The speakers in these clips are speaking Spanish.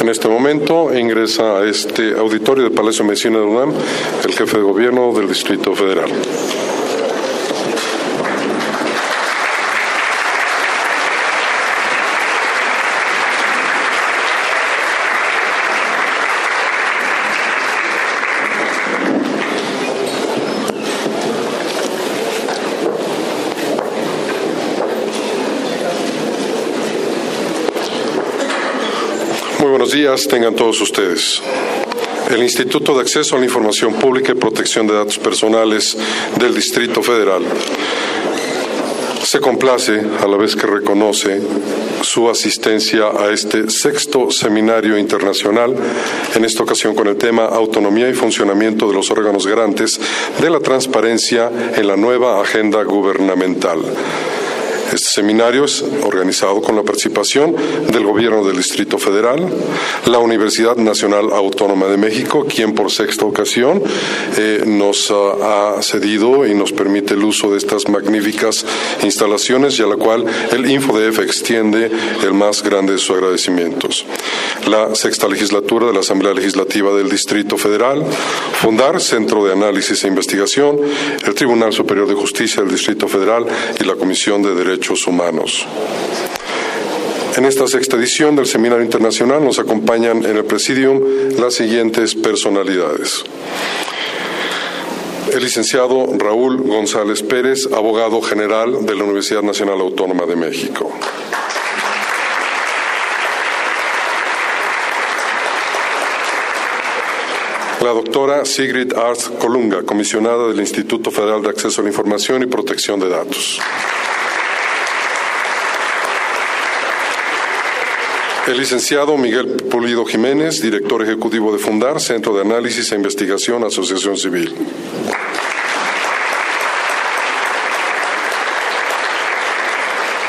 En este momento ingresa a este auditorio del Palacio de Medicina de UNAM el jefe de gobierno del Distrito Federal. Muy buenos días, tengan todos ustedes. El Instituto de Acceso a la Información Pública y Protección de Datos Personales del Distrito Federal se complace, a la vez que reconoce su asistencia a este sexto seminario internacional, en esta ocasión con el tema Autonomía y funcionamiento de los órganos garantes de la transparencia en la nueva agenda gubernamental. Este seminario es organizado con la participación del Gobierno del Distrito Federal, la Universidad Nacional Autónoma de México, quien por sexta ocasión eh, nos ha cedido y nos permite el uso de estas magníficas instalaciones y a la cual el InfoDF extiende el más grande de sus agradecimientos. La sexta legislatura de la Asamblea Legislativa del Distrito Federal, Fundar, Centro de Análisis e Investigación, el Tribunal Superior de Justicia del Distrito Federal y la Comisión de Derechos Humanos. En esta sexta edición del Seminario Internacional nos acompañan en el Presidium las siguientes personalidades. El licenciado Raúl González Pérez, abogado general de la Universidad Nacional Autónoma de México. La doctora Sigrid Arz Colunga, comisionada del Instituto Federal de Acceso a la Información y Protección de Datos. El licenciado Miguel Pulido Jiménez, director ejecutivo de Fundar, Centro de Análisis e Investigación, Asociación Civil.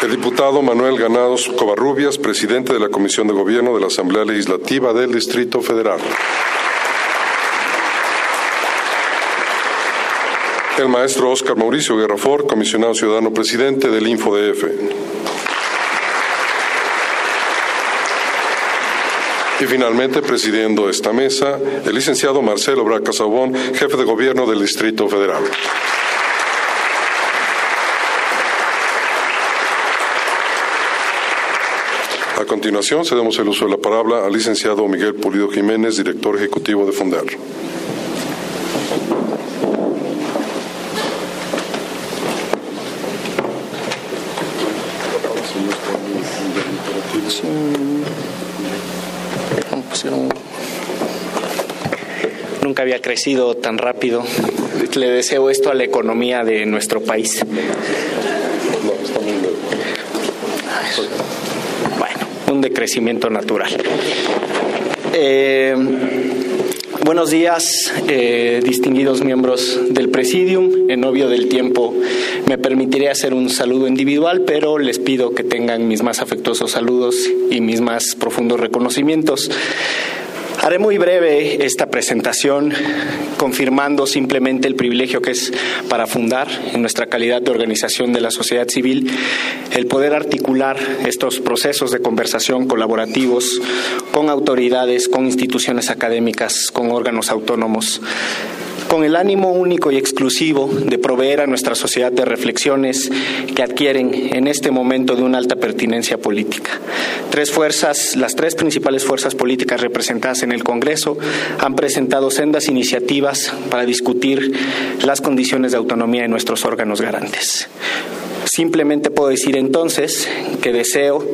El diputado Manuel Ganados Covarrubias, presidente de la Comisión de Gobierno de la Asamblea Legislativa del Distrito Federal. El maestro Óscar Mauricio Guerrafort, comisionado ciudadano presidente del InfoDF. Y finalmente, presidiendo esta mesa, el licenciado Marcelo Braca Sabón, jefe de gobierno del Distrito Federal. A continuación, cedemos el uso de la palabra al licenciado Miguel Pulido Jiménez, director ejecutivo de Fundar. Había crecido tan rápido. Le deseo esto a la economía de nuestro país. Bueno, un decrecimiento natural. Eh, buenos días, eh, distinguidos miembros del Presidium. En obvio del tiempo me permitiré hacer un saludo individual, pero les pido que tengan mis más afectuosos saludos y mis más profundos reconocimientos. Haré muy breve esta presentación, confirmando simplemente el privilegio que es para fundar, en nuestra calidad de organización de la sociedad civil, el poder articular estos procesos de conversación colaborativos con autoridades, con instituciones académicas, con órganos autónomos con el ánimo único y exclusivo de proveer a nuestra sociedad de reflexiones que adquieren en este momento de una alta pertinencia política. Tres fuerzas, las tres principales fuerzas políticas representadas en el Congreso han presentado sendas iniciativas para discutir las condiciones de autonomía de nuestros órganos garantes. Simplemente puedo decir entonces que deseo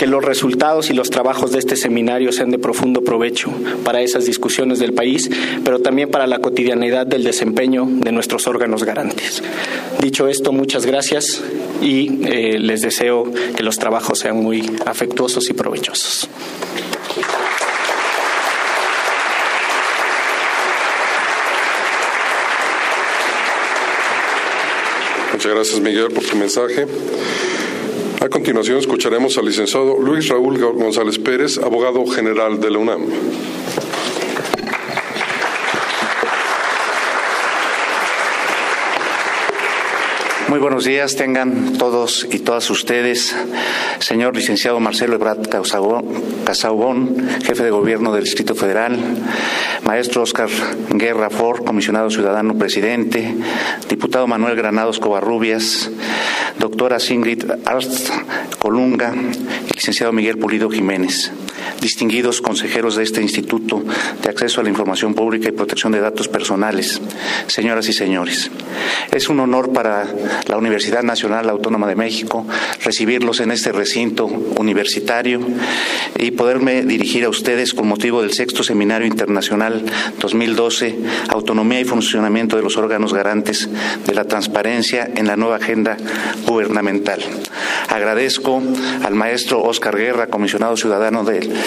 que los resultados y los trabajos de este seminario sean de profundo provecho para esas discusiones del país, pero también para la cotidianidad del desempeño de nuestros órganos garantes. Dicho esto, muchas gracias y eh, les deseo que los trabajos sean muy afectuosos y provechosos. Muchas gracias, Miguel, por tu mensaje. A continuación escucharemos al licenciado Luis Raúl González Pérez, abogado general de la UNAM. Muy buenos días, tengan todos y todas ustedes, señor licenciado Marcelo Ebrard Casaubón, jefe de gobierno del Distrito Federal, maestro Oscar Guerra Ford, comisionado ciudadano presidente, diputado Manuel Granados Covarrubias, doctora Singrid Arst Colunga. Y licenciado Miguel Pulido Jiménez distinguidos consejeros de este Instituto de Acceso a la Información Pública y Protección de Datos Personales, señoras y señores. Es un honor para la Universidad Nacional Autónoma de México recibirlos en este recinto universitario y poderme dirigir a ustedes con motivo del sexto Seminario Internacional 2012, Autonomía y Funcionamiento de los órganos garantes de la transparencia en la nueva agenda gubernamental. Agradezco al maestro Oscar Guerra, comisionado ciudadano del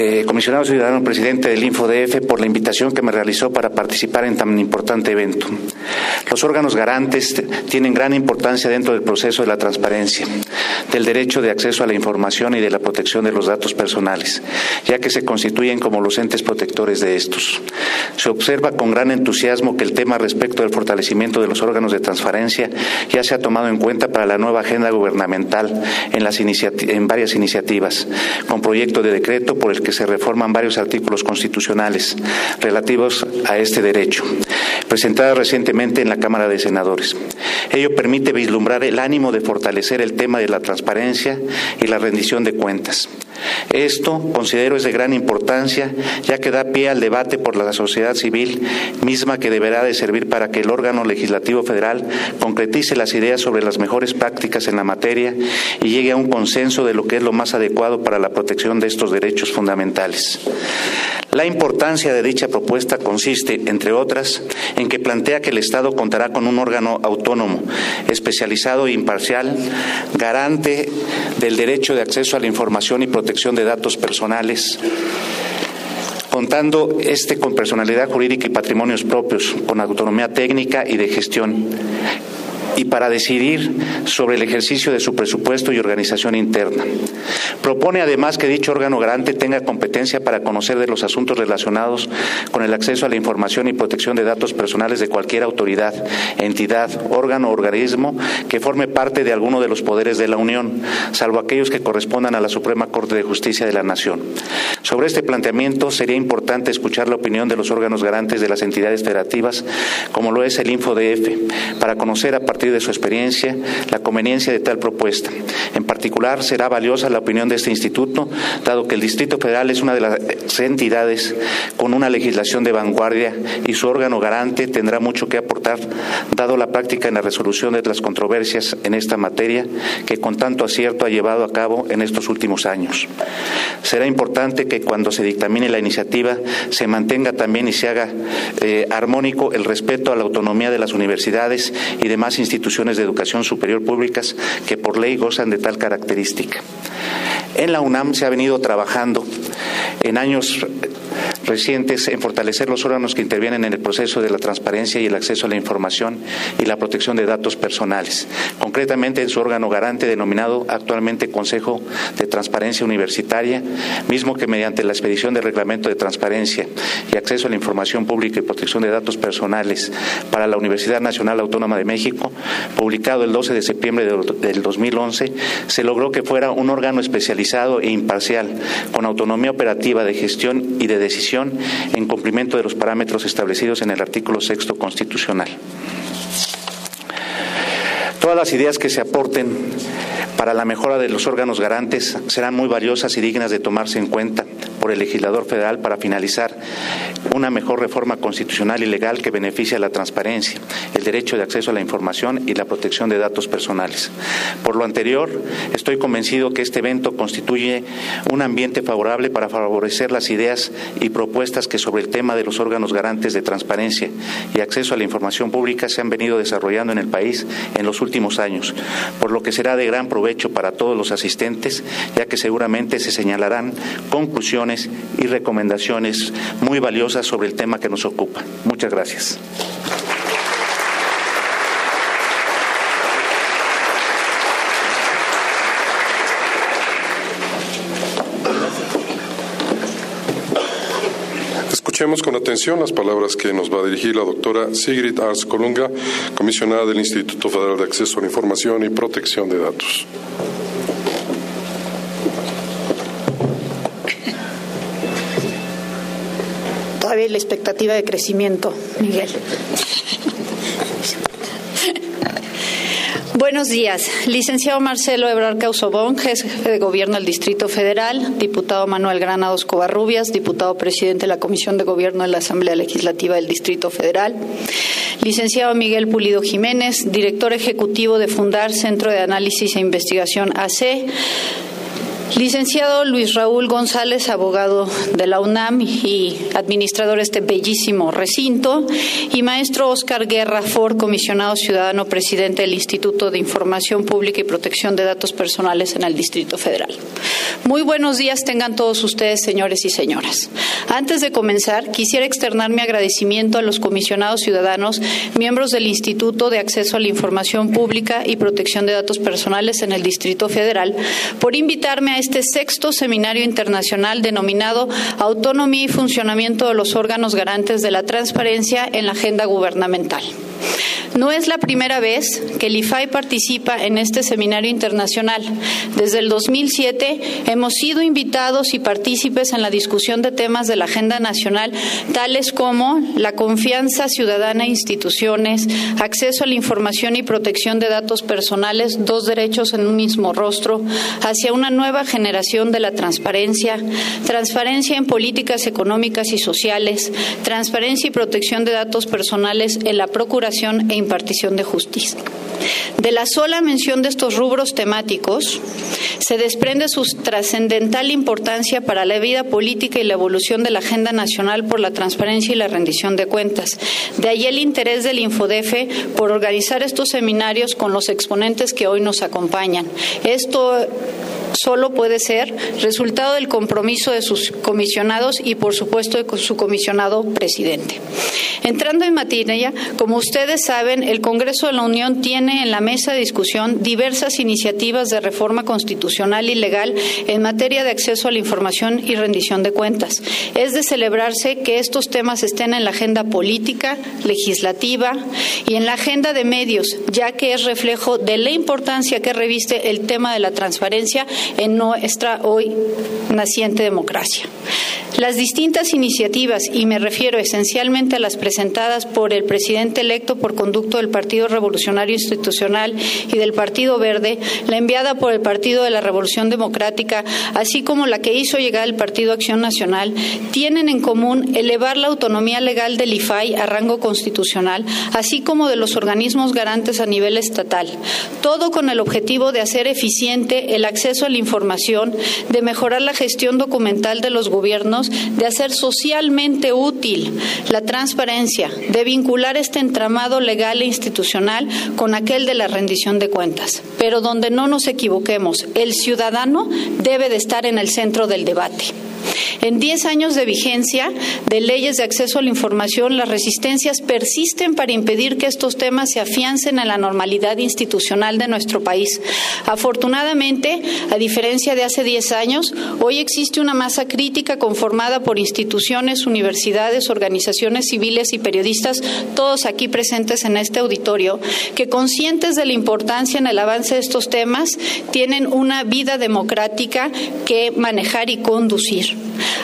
eh, comisionado ciudadano presidente del InfoDF, por la invitación que me realizó para participar en tan importante evento. Los órganos garantes tienen gran importancia dentro del proceso de la transparencia, del derecho de acceso a la información y de la protección de los datos personales, ya que se constituyen como los entes protectores de estos. Se observa con gran entusiasmo que el tema respecto del fortalecimiento de los órganos de transparencia ya se ha tomado en cuenta para la nueva agenda gubernamental en, las en varias iniciativas, con proyecto de decreto por el que se reforman varios artículos constitucionales relativos a este derecho, presentada recientemente en la Cámara de Senadores. Ello permite vislumbrar el ánimo de fortalecer el tema de la transparencia y la rendición de cuentas. Esto considero es de gran importancia, ya que da pie al debate por la sociedad civil misma que deberá de servir para que el órgano legislativo federal concretice las ideas sobre las mejores prácticas en la materia y llegue a un consenso de lo que es lo más adecuado para la protección de estos derechos fundamentales. La importancia de dicha propuesta consiste, entre otras, en que plantea que el Estado contará con un órgano autónomo, especializado e imparcial, garante del derecho de acceso a la información y protección de datos personales contando este con personalidad jurídica y patrimonios propios, con autonomía técnica y de gestión y para decidir sobre el ejercicio de su presupuesto y organización interna. Propone además que dicho órgano garante tenga competencia para conocer de los asuntos relacionados con el acceso a la información y protección de datos personales de cualquier autoridad, entidad, órgano o organismo que forme parte de alguno de los poderes de la Unión, salvo aquellos que correspondan a la Suprema Corte de Justicia de la Nación. Sobre este planteamiento sería importante escuchar la opinión de los órganos garantes de las entidades federativas, como lo es el InfoDF, para conocer a partir de su experiencia la conveniencia de tal propuesta. En particular, será valiosa la opinión de este instituto, dado que el Distrito Federal es una de las entidades con una legislación de vanguardia y su órgano garante tendrá mucho que aportar, dado la práctica en la resolución de las controversias en esta materia que con tanto acierto ha llevado a cabo en estos últimos años. Será importante que cuando se dictamine la iniciativa se mantenga también y se haga eh, armónico el respeto a la autonomía de las universidades y demás instituciones instituciones de educación superior públicas que por ley gozan de tal característica. En la UNAM se ha venido trabajando en años recientes en fortalecer los órganos que intervienen en el proceso de la transparencia y el acceso a la información y la protección de datos personales, concretamente en su órgano garante denominado actualmente Consejo de Transparencia Universitaria, mismo que mediante la expedición del Reglamento de Transparencia y Acceso a la Información Pública y Protección de Datos Personales para la Universidad Nacional Autónoma de México, publicado el 12 de septiembre del 2011, se logró que fuera un órgano especializado e imparcial, con autonomía operativa de gestión y de decisión en cumplimiento de los parámetros establecidos en el artículo sexto constitucional. Todas las ideas que se aporten para la mejora de los órganos garantes serán muy valiosas y dignas de tomarse en cuenta por el legislador federal para finalizar una mejor reforma constitucional y legal que beneficie a la transparencia, el derecho de acceso a la información y la protección de datos personales. Por lo anterior, estoy convencido que este evento constituye un ambiente favorable para favorecer las ideas y propuestas que sobre el tema de los órganos garantes de transparencia y acceso a la información pública se han venido desarrollando en el país en los últimos años, por lo que será de gran provecho para todos los asistentes, ya que seguramente se señalarán conclusiones y recomendaciones muy valiosas sobre el tema que nos ocupa. Muchas gracias. Escuchemos con atención las palabras que nos va a dirigir la doctora Sigrid Ars Colunga, comisionada del Instituto Federal de Acceso a la Información y Protección de Datos. Todavía la expectativa de crecimiento, Miguel. Buenos días. Licenciado Marcelo Ebrard Causobón, jefe de Gobierno del Distrito Federal, diputado Manuel Granados Covarrubias, diputado presidente de la Comisión de Gobierno de la Asamblea Legislativa del Distrito Federal, licenciado Miguel Pulido Jiménez, director ejecutivo de Fundar Centro de Análisis e Investigación AC, Licenciado Luis Raúl González, abogado de la UNAM y administrador de este bellísimo recinto, y maestro Oscar Guerra Ford, comisionado ciudadano presidente del Instituto de Información Pública y Protección de Datos Personales en el Distrito Federal. Muy buenos días tengan todos ustedes, señores y señoras. Antes de comenzar, quisiera externar mi agradecimiento a los comisionados ciudadanos, miembros del Instituto de Acceso a la Información Pública y Protección de Datos Personales en el Distrito Federal, por invitarme a este sexto seminario internacional denominado Autonomía y Funcionamiento de los órganos garantes de la transparencia en la agenda gubernamental. No es la primera vez que el IFAI participa en este seminario internacional. Desde el 2007 hemos sido invitados y partícipes en la discusión de temas de la agenda nacional, tales como la confianza ciudadana e instituciones, acceso a la información y protección de datos personales, dos derechos en un mismo rostro, hacia una nueva generación de la transparencia, transparencia en políticas económicas y sociales, transparencia y protección de datos personales en la procuración e impartición de justicia. De la sola mención de estos rubros temáticos se desprende su trascendental importancia para la vida política y la evolución de la agenda nacional por la transparencia y la rendición de cuentas. De ahí el interés del Infodefe por organizar estos seminarios con los exponentes que hoy nos acompañan. Esto solo puede ser resultado del compromiso de sus comisionados y, por supuesto, de su comisionado presidente. Entrando en materia, como ustedes saben, el Congreso de la Unión tiene en la mesa de discusión diversas iniciativas de reforma constitucional y legal en materia de acceso a la información y rendición de cuentas. Es de celebrarse que estos temas estén en la agenda política, legislativa y en la agenda de medios, ya que es reflejo de la importancia que reviste el tema de la transparencia en nuestra hoy naciente democracia. Las distintas iniciativas, y me refiero esencialmente a las presentadas por el presidente electo por conducto del Partido Revolucionario Institucional y del Partido Verde, la enviada por el Partido de la Revolución Democrática, así como la que hizo llegar el Partido Acción Nacional, tienen en común elevar la autonomía legal del IFAI a rango constitucional, así como de los organismos garantes a nivel estatal, todo con el objetivo de hacer eficiente el acceso la información, de mejorar la gestión documental de los gobiernos, de hacer socialmente útil la transparencia, de vincular este entramado legal e institucional con aquel de la rendición de cuentas. Pero donde no nos equivoquemos, el ciudadano debe de estar en el centro del debate. En 10 años de vigencia de leyes de acceso a la información, las resistencias persisten para impedir que estos temas se afiancen en la normalidad institucional de nuestro país. Afortunadamente, a diferencia de hace 10 años, hoy existe una masa crítica conformada por instituciones, universidades, organizaciones civiles y periodistas, todos aquí presentes en este auditorio, que conscientes de la importancia en el avance de estos temas, tienen una vida democrática que manejar y conducir.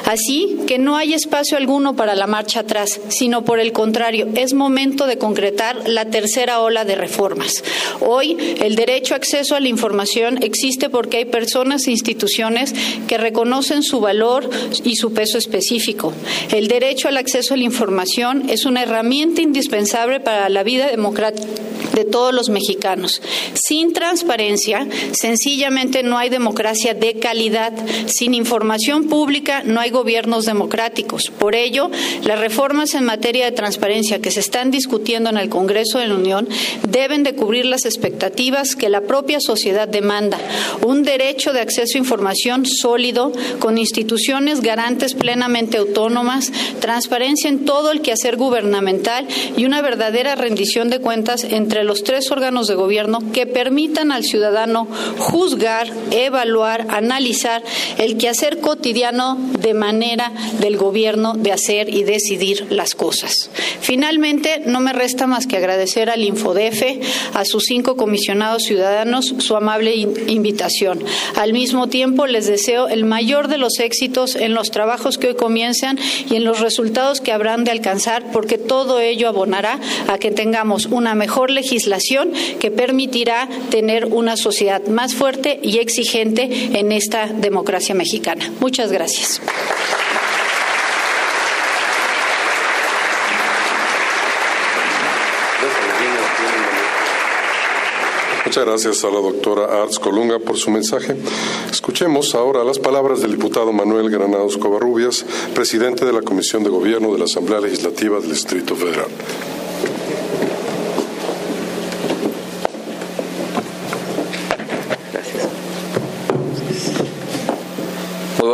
Así que no hay espacio alguno para la marcha atrás, sino por el contrario, es momento de concretar la tercera ola de reformas. Hoy, el derecho a acceso a la información existe porque hay personas e instituciones que reconocen su valor y su peso específico. El derecho al acceso a la información es una herramienta indispensable para la vida democrática de todos los mexicanos. Sin transparencia, sencillamente no hay democracia de calidad. Sin información pública, no hay gobiernos democráticos. Por ello, las reformas en materia de transparencia que se están discutiendo en el Congreso de la Unión deben de cubrir las expectativas que la propia sociedad demanda. Un derecho de acceso a información sólido, con instituciones garantes plenamente autónomas, transparencia en todo el quehacer gubernamental y una verdadera rendición de cuentas entre los tres órganos de gobierno que permitan al ciudadano juzgar, evaluar, analizar el quehacer cotidiano de manera del gobierno de hacer y decidir las cosas. Finalmente, no me resta más que agradecer al Infodefe, a sus cinco comisionados ciudadanos, su amable invitación. Al mismo tiempo, les deseo el mayor de los éxitos en los trabajos que hoy comienzan y en los resultados que habrán de alcanzar, porque todo ello abonará a que tengamos una mejor legislación que permitirá tener una sociedad más fuerte y exigente en esta democracia mexicana. Muchas gracias. Muchas gracias a la doctora Arts Colunga por su mensaje. Escuchemos ahora las palabras del diputado Manuel Granados Covarrubias, presidente de la Comisión de Gobierno de la Asamblea Legislativa del Distrito Federal.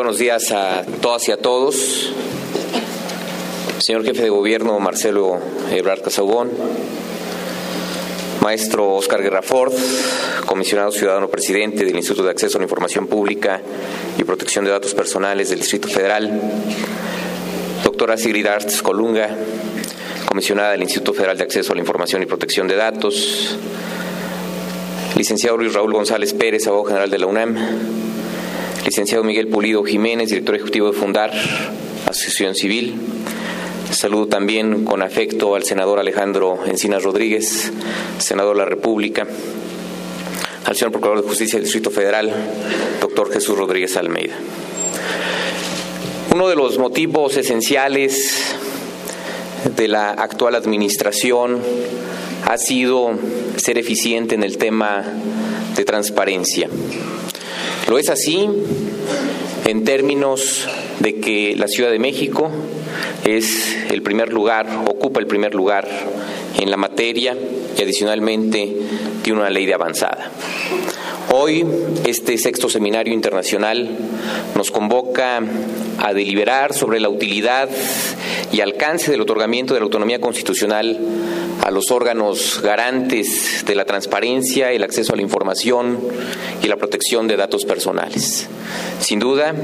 Buenos días a todas y a todos. Señor jefe de gobierno Marcelo Ebrard Casagón, maestro Oscar Guerra Ford, comisionado ciudadano presidente del Instituto de Acceso a la Información Pública y Protección de Datos Personales del Distrito Federal, doctora Sigrid Arts Colunga, comisionada del Instituto Federal de Acceso a la Información y Protección de Datos, licenciado Luis Raúl González Pérez, abogado general de la UNAM, licenciado Miguel Pulido Jiménez, director ejecutivo de Fundar, Asociación Civil, Saludo también con afecto al senador Alejandro Encinas Rodríguez, senador de la República, al señor Procurador de Justicia del Distrito Federal, doctor Jesús Rodríguez Almeida. Uno de los motivos esenciales de la actual administración ha sido ser eficiente en el tema de transparencia. Lo es así en términos de que la Ciudad de México es el primer lugar, ocupa el primer lugar en la materia y adicionalmente tiene una ley de avanzada. Hoy este sexto seminario internacional nos convoca a deliberar sobre la utilidad y alcance del otorgamiento de la autonomía constitucional a los órganos garantes de la transparencia, el acceso a la información y la protección de datos personales. Sin duda,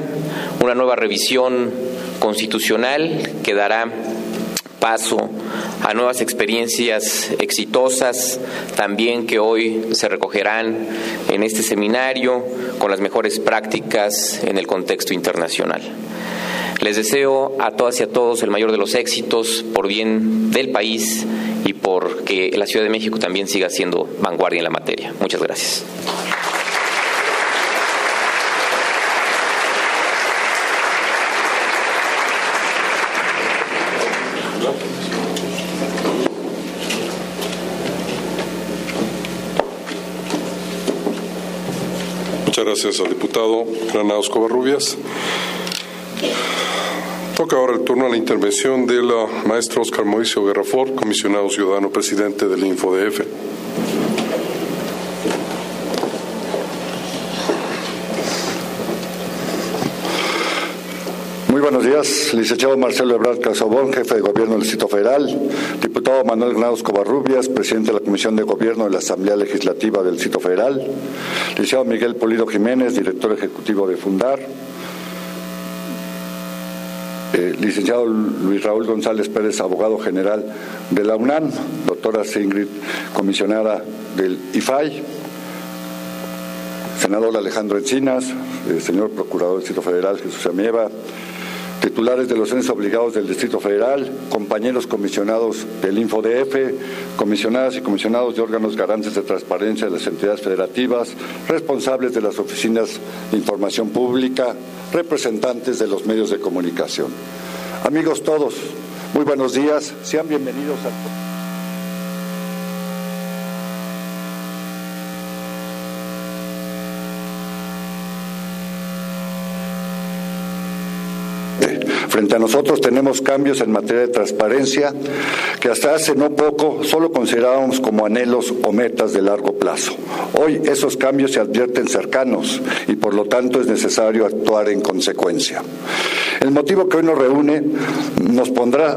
una nueva revisión constitucional que dará paso a nuevas experiencias exitosas también que hoy se recogerán en este seminario con las mejores prácticas en el contexto internacional. Les deseo a todas y a todos el mayor de los éxitos por bien del país y por que la Ciudad de México también siga siendo vanguardia en la materia. Muchas gracias. Muchas gracias al diputado Granados Covarrubias. Toca ahora el turno a la intervención del maestro Oscar Mauricio Guerrafort, comisionado ciudadano presidente del InfoDF. Muy buenos días, licenciado Marcelo Ebrard Casobón, jefe de gobierno del Distrito Federal, diputado Manuel Granados Covarrubias, presidente de la Comisión de Gobierno de la Asamblea Legislativa del Distrito Federal, licenciado Miguel Polido Jiménez, director ejecutivo de Fundar, eh, licenciado Luis Raúl González Pérez, abogado general de la UNAM, doctora Singrid, comisionada del IFAI, senador Alejandro Encinas, el señor procurador del Distrito Federal Jesús Amieva, titulares de los censos obligados del Distrito Federal, compañeros comisionados del InfoDF, comisionadas y comisionados de órganos garantes de transparencia de las entidades federativas, responsables de las oficinas de información pública, representantes de los medios de comunicación. Amigos todos, muy buenos días, sean bienvenidos a... Frente a nosotros tenemos cambios en materia de transparencia que hasta hace no poco solo considerábamos como anhelos o metas de largo plazo. Hoy esos cambios se advierten cercanos y por lo tanto es necesario actuar en consecuencia. El motivo que hoy nos reúne nos pondrá,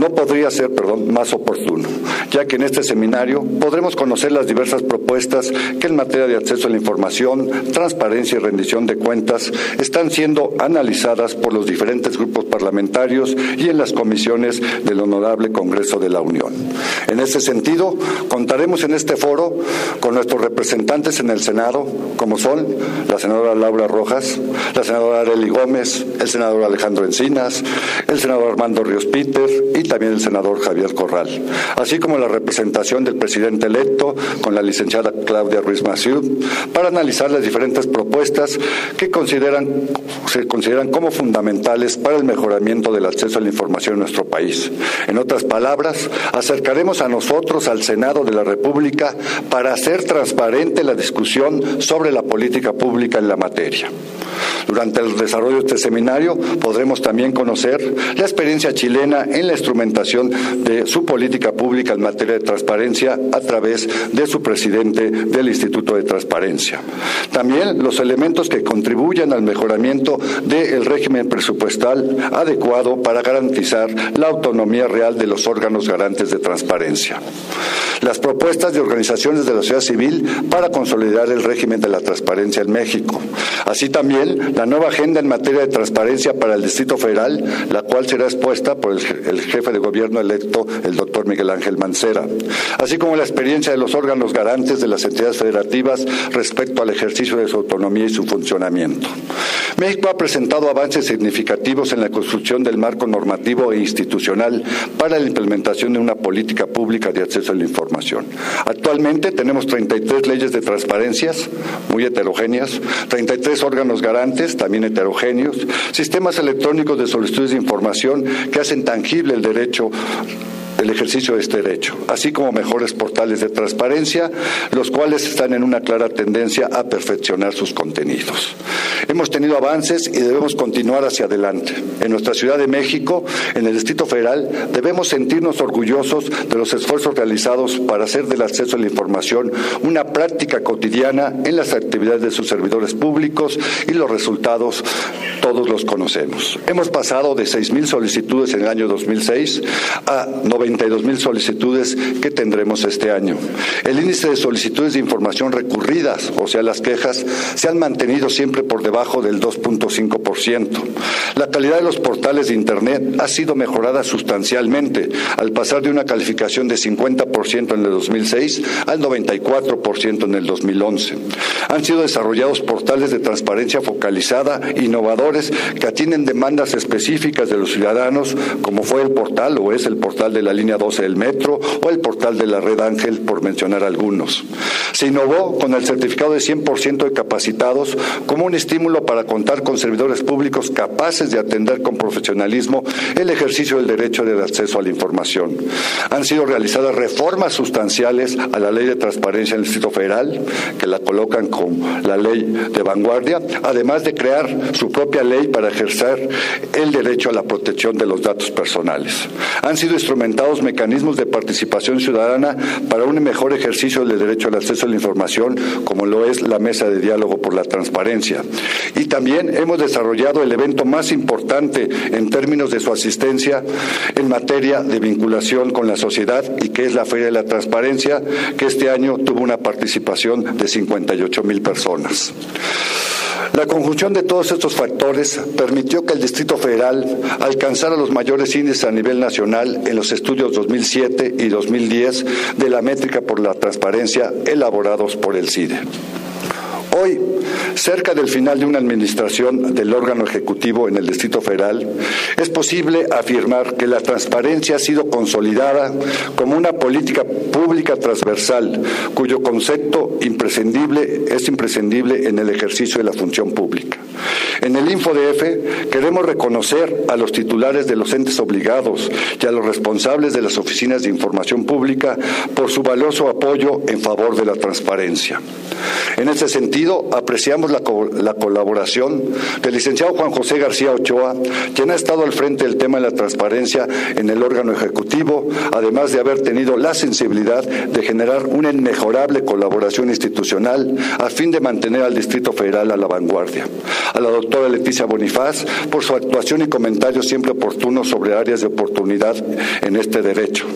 no podría ser, perdón, más oportuno, ya que en este seminario podremos conocer las diversas propuestas que en materia de acceso a la información, transparencia y rendición de cuentas están siendo analizadas por los diferentes grupos parlamentarios y en las comisiones del Honorable Congreso de la Unión. En este sentido, contaremos en este foro con nuestros representantes en el Senado, como son la senadora Laura Rojas, la senadora Arely Gómez, el senador Alejandro Encinas, el senador Armando Ríos Peter y también el senador Javier Corral, así como la representación del presidente electo con la licenciada Claudia Ruiz Massieu para analizar las diferentes propuestas que consideran, se consideran como fundamentales para el mejoramiento del acceso a la información en nuestro país. En otras palabras, acercaremos a nosotros al Senado de la República para hacer transparente la discusión sobre la política pública en la materia. Durante el desarrollo de este seminario podremos también conocer la experiencia chilena en la instrumentación de su política pública en materia de transparencia a través de su presidente del Instituto de Transparencia. También los elementos que contribuyan al mejoramiento del régimen presupuestal adecuado para garantizar la autonomía real de los órganos garantes de transparencia. Las propuestas de organizaciones de la sociedad civil para consolidar el régimen de la transparencia en México. Así también la nueva agenda en materia de transparencia para el Distrito Federal, la cual será expuesta por el, jefe de gobierno electo, el doctor Miguel Ángel Mancera, así como la experiencia de los órganos garantes de las entidades federativas respecto al ejercicio de su autonomía y su funcionamiento. México ha presentado avances significativos en la construcción del marco normativo e institucional para la implementación de una política pública de acceso a la información. Actualmente tenemos 33 leyes de transparencias, muy heterogéneas, 33 órganos garantes, también heterogéneos, sistemas electrónicos de solicitudes de información que hacen tangible el derecho el ejercicio de este derecho, así como mejores portales de transparencia, los cuales están en una clara tendencia a perfeccionar sus contenidos. Hemos tenido avances y debemos continuar hacia adelante. En nuestra Ciudad de México, en el Distrito Federal, debemos sentirnos orgullosos de los esfuerzos realizados para hacer del acceso a la información una práctica cotidiana en las actividades de sus servidores públicos y los resultados todos los conocemos. Hemos pasado de 6.000 solicitudes en el año 2006 a 92.000 solicitudes que tendremos este año. El índice de solicitudes de información recurridas, o sea, las quejas, se han mantenido siempre por debajo del 2.5%. La calidad de los portales de Internet ha sido mejorada sustancialmente al pasar de una calificación de 50% en el 2006 al 94% en el 2011. Han sido desarrollados portales de transparencia focalizada, que atienden demandas específicas de los ciudadanos, como fue el portal o es el portal de la línea 12 del metro o el portal de la red Ángel, por mencionar algunos. Se innovó con el certificado de 100% de capacitados como un estímulo para contar con servidores públicos capaces de atender con profesionalismo el ejercicio del derecho de acceso a la información. Han sido realizadas reformas sustanciales a la ley de transparencia en el Distrito Federal, que la colocan como la ley de vanguardia, además de crear su propia ley para ejercer el derecho a la protección de los datos personales. Han sido instrumentados mecanismos de participación ciudadana para un mejor ejercicio del derecho al acceso a la información, como lo es la Mesa de Diálogo por la Transparencia. Y también hemos desarrollado el evento más importante en términos de su asistencia en materia de vinculación con la sociedad y que es la Feria de la Transparencia, que este año tuvo una participación de 58 mil personas. La conjunción de todos estos factores permitió que el Distrito Federal alcanzara los mayores índices a nivel nacional en los estudios 2007 y 2010 de la métrica por la transparencia elaborados por el CIDE. Hoy, cerca del final de una administración del órgano ejecutivo en el Distrito Federal, es posible afirmar que la transparencia ha sido consolidada como una política pública transversal, cuyo concepto imprescindible es imprescindible en el ejercicio de la función pública. En el InfoDF queremos reconocer a los titulares de los entes obligados y a los responsables de las oficinas de información pública por su valioso apoyo en favor de la transparencia. En ese sentido, apreciamos la, la colaboración del licenciado Juan José García Ochoa, quien ha estado al frente del tema de la transparencia en el órgano ejecutivo, además de haber tenido la sensibilidad de generar una inmejorable colaboración institucional a fin de mantener al Distrito Federal a la vanguardia. A la doctora Leticia Bonifaz por su actuación y comentarios siempre oportunos sobre áreas de oportunidad en este derecho.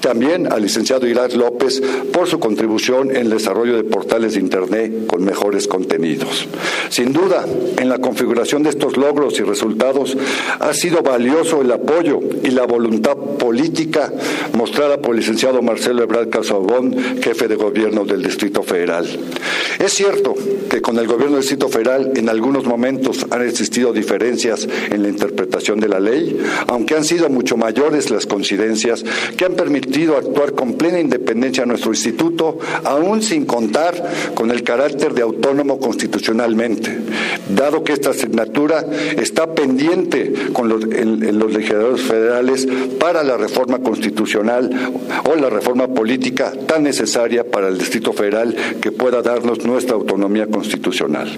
También al licenciado Irak López por su contribución en el desarrollo de portales de Internet con mejores contenidos. Sin duda, en la configuración de estos logros y resultados ha sido valioso el apoyo y la voluntad política mostrada por el licenciado Marcelo Ebrard Casabón, jefe de gobierno del Distrito Federal. Es cierto que con el gobierno del Distrito Federal en algunos momentos han existido diferencias en la interpretación de la ley, aunque han sido mucho mayores las coincidencias que han permitido actuar con plena independencia a nuestro instituto, aún sin contar con el carácter de autónomo constitucionalmente, dado que esta asignatura está pendiente con los, en los legisladores federales para la reforma constitucional o la reforma política tan necesaria para el Distrito Federal que pueda darnos nuestra autonomía constitucional.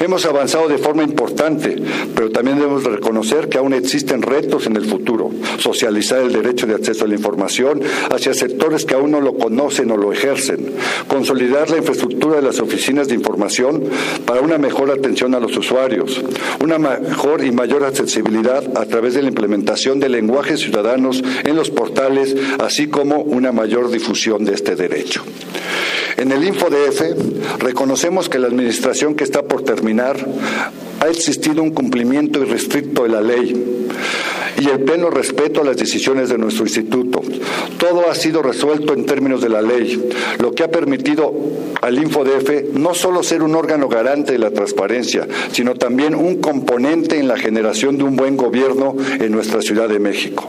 Hemos avanzado de forma importante, pero también debemos reconocer que aún existen retos en el futuro. Socializar el derecho de acceso a la información hacia sectores que aún no lo conocen o lo ejercen. Consolidar la infraestructura de las oficinas de información para una mejor atención a los usuarios. Una mejor y mayor accesibilidad a través de la implementación de lenguajes ciudadanos en los portales, así como una mayor difusión de este derecho. En el InfoDF reconocemos que la administración que está por terminar ha existido un cumplimiento irrestricto de la ley y el pleno respeto a las decisiones de nuestro instituto. Todo ha sido resuelto en términos de la ley, lo que ha permitido al InfoDF no solo ser un órgano garante de la transparencia, sino también un componente en la generación de un buen gobierno en nuestra Ciudad de México.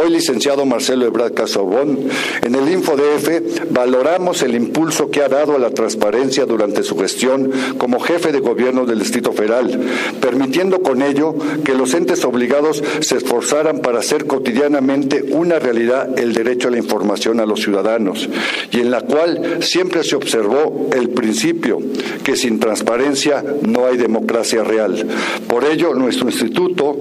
Hoy, licenciado Marcelo Ebrard Casobón, en el InfoDF valoramos el impulso que ha dado a la transparencia durante su gestión como jefe de gobierno del Distrito Federal, permitiendo con ello que los entes obligados se esforzaran para hacer cotidianamente una realidad el derecho a la información a los ciudadanos, y en la cual siempre se observó el principio que sin transparencia no hay democracia real. Por ello, nuestro instituto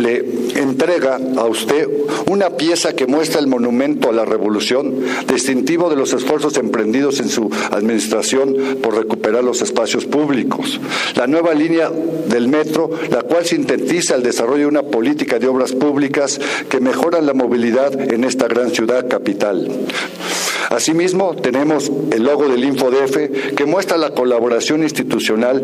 le entrega a usted una pieza que muestra el monumento a la revolución, distintivo de los esfuerzos emprendidos en su administración por recuperar los espacios públicos. La nueva línea del metro, la cual sintetiza el desarrollo de una política de obras públicas que mejoran la movilidad en esta gran ciudad capital. Asimismo, tenemos el logo del InfoDF que muestra la colaboración institucional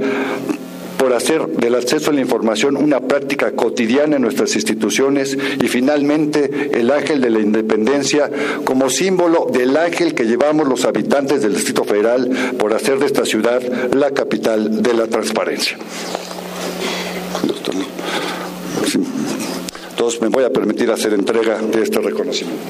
por hacer del acceso a la información una práctica cotidiana en nuestras instituciones y finalmente el ángel de la independencia como símbolo del ángel que llevamos los habitantes del Distrito Federal por hacer de esta ciudad la capital de la transparencia. Entonces me voy a permitir hacer entrega de este reconocimiento.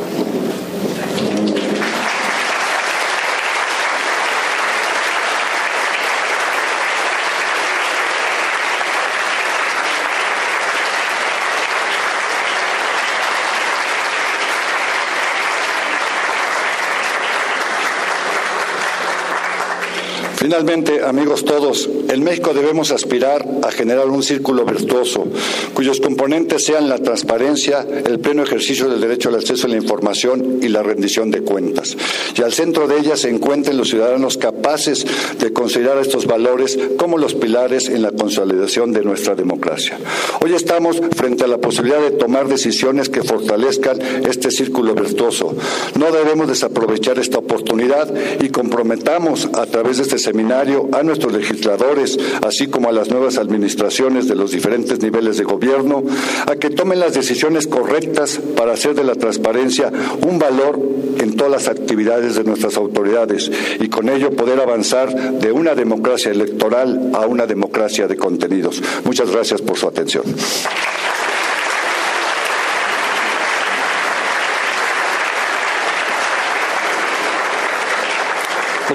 Finalmente, amigos todos, en México debemos aspirar a generar un círculo virtuoso, cuyos componentes sean la transparencia, el pleno ejercicio del derecho al acceso a la información y la rendición de cuentas. Y al centro de ella se encuentren los ciudadanos capaces de considerar estos valores como los pilares en la consolidación de nuestra democracia. Hoy estamos frente a la posibilidad de tomar decisiones que fortalezcan este círculo virtuoso. No debemos desaprovechar esta oportunidad y comprometamos a través de este seminario a nuestros legisladores, así como a las nuevas administraciones de los diferentes niveles de gobierno, a que tomen las decisiones correctas para hacer de la transparencia un valor en todas las actividades de nuestras autoridades y con ello poder avanzar de una democracia electoral a una democracia de contenidos. Muchas gracias por su atención.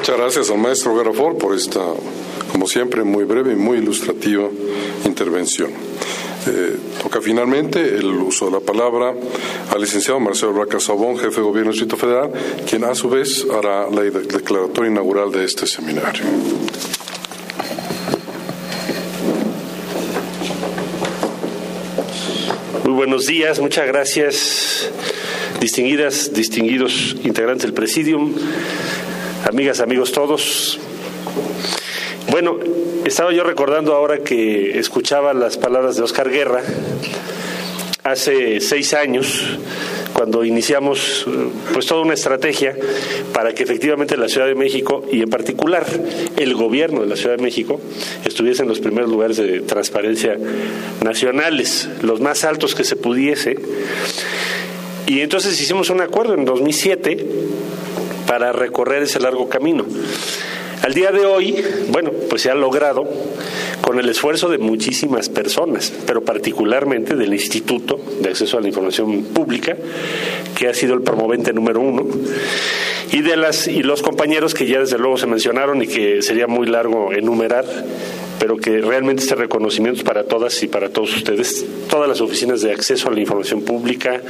Muchas gracias al maestro Garafol por esta, como siempre, muy breve y muy ilustrativa intervención. Eh, Toca finalmente el uso de la palabra al licenciado Marcelo Braca Sabón, jefe de Gobierno del Distrito Federal, quien a su vez hará la declaratoria inaugural de este seminario. Muy buenos días, muchas gracias, distinguidas, distinguidos integrantes del Presidium amigas, amigos todos. Bueno, estaba yo recordando ahora que escuchaba las palabras de Oscar Guerra hace seis años cuando iniciamos pues toda una estrategia para que efectivamente la Ciudad de México y en particular el gobierno de la Ciudad de México estuviese en los primeros lugares de transparencia nacionales, los más altos que se pudiese. Y entonces hicimos un acuerdo en 2007 para recorrer ese largo camino. Al día de hoy, bueno, pues se ha logrado con el esfuerzo de muchísimas personas, pero particularmente del Instituto de Acceso a la Información Pública, que ha sido el promovente número uno, y de las y los compañeros que ya desde luego se mencionaron y que sería muy largo enumerar, pero que realmente este reconocimiento es para todas y para todos ustedes, todas las oficinas de acceso a la información pública,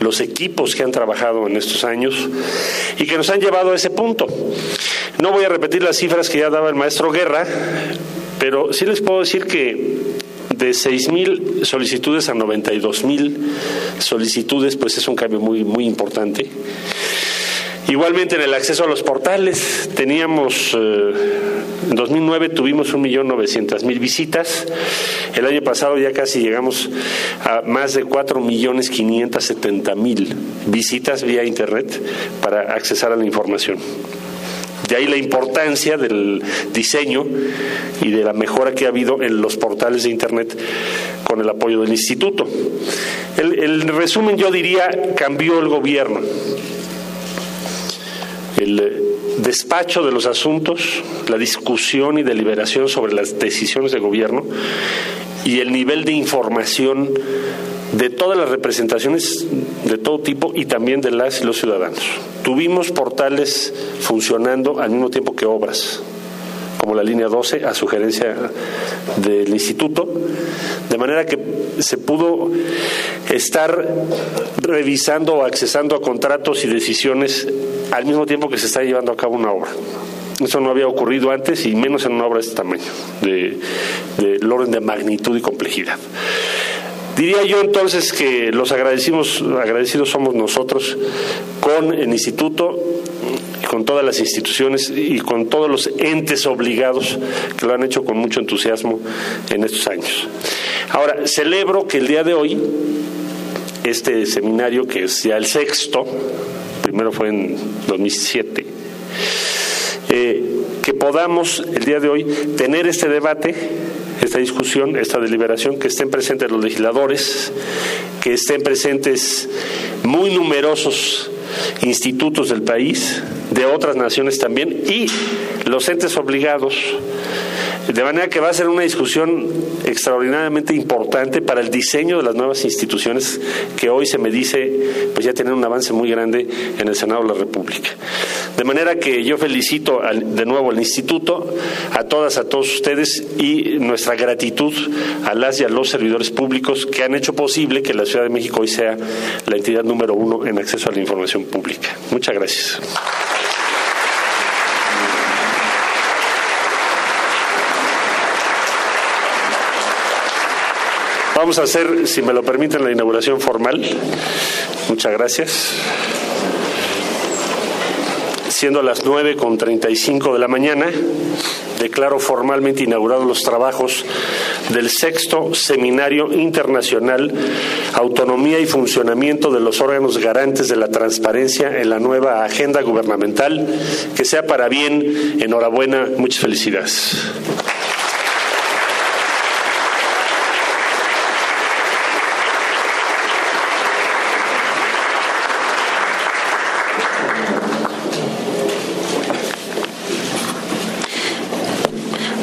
los equipos que han trabajado en estos años y que nos han llevado a ese punto. No voy a repetir las cifras que ya daba el maestro Guerra, pero sí les puedo decir que de 6.000 solicitudes a 92.000 solicitudes, pues es un cambio muy, muy importante. Igualmente en el acceso a los portales, teníamos, eh, en 2009 tuvimos 1.900.000 visitas, el año pasado ya casi llegamos a más de 4.570.000 visitas vía Internet para accesar a la información. De ahí la importancia del diseño y de la mejora que ha habido en los portales de Internet con el apoyo del instituto. El, el resumen yo diría, cambió el gobierno. El despacho de los asuntos, la discusión y deliberación sobre las decisiones de gobierno y el nivel de información de todas las representaciones de todo tipo y también de las y los ciudadanos. Tuvimos portales funcionando al mismo tiempo que obras, como la línea 12 a sugerencia del instituto, de manera que se pudo estar revisando o accesando a contratos y decisiones al mismo tiempo que se está llevando a cabo una obra. Eso no había ocurrido antes y menos en una obra de este tamaño, de, del orden de magnitud y complejidad. Diría yo entonces que los agradecidos, agradecidos somos nosotros con el instituto, con todas las instituciones y con todos los entes obligados que lo han hecho con mucho entusiasmo en estos años. Ahora, celebro que el día de hoy, este seminario, que es ya el sexto, primero fue en 2007, eh, que podamos el día de hoy tener este debate esta discusión, esta deliberación, que estén presentes los legisladores, que estén presentes muy numerosos institutos del país, de otras naciones también, y los entes obligados de manera que va a ser una discusión extraordinariamente importante para el diseño de las nuevas instituciones que hoy se me dice pues ya tienen un avance muy grande en el Senado de la República. De manera que yo felicito de nuevo al instituto, a todas, a todos ustedes y nuestra gratitud a las y a los servidores públicos que han hecho posible que la Ciudad de México hoy sea la entidad número uno en acceso a la información pública. Muchas gracias. Vamos a hacer, si me lo permiten, la inauguración formal. Muchas gracias. Siendo las 9 con 35 de la mañana, declaro formalmente inaugurados los trabajos del sexto Seminario Internacional Autonomía y Funcionamiento de los órganos garantes de la transparencia en la nueva agenda gubernamental. Que sea para bien. Enhorabuena. Muchas felicidades.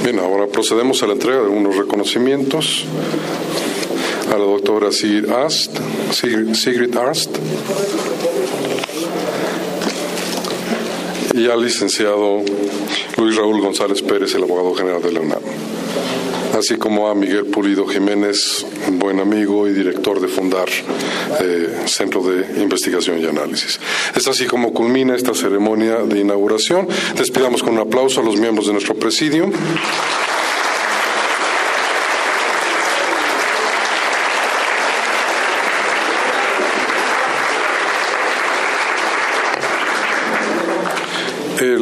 Bien, ahora procedemos a la entrega de unos reconocimientos a la doctora Sigrid Ast, Sigrid Arst y al licenciado Luis Raúl González Pérez, el abogado general de la UNAM, así como a Miguel Pulido Jiménez, buen amigo y director de Fundar eh, Centro de Investigación y Análisis. Es así como culmina esta ceremonia de inauguración. Despidamos con un aplauso a los miembros de nuestro presidium.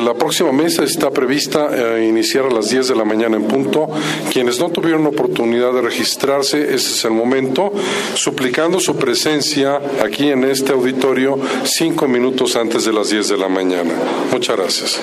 La próxima mesa está prevista eh, iniciar a las 10 de la mañana en punto. Quienes no tuvieron oportunidad de registrarse, ese es el momento, suplicando su presencia aquí en este auditorio cinco minutos antes de las 10 de la mañana. Muchas gracias.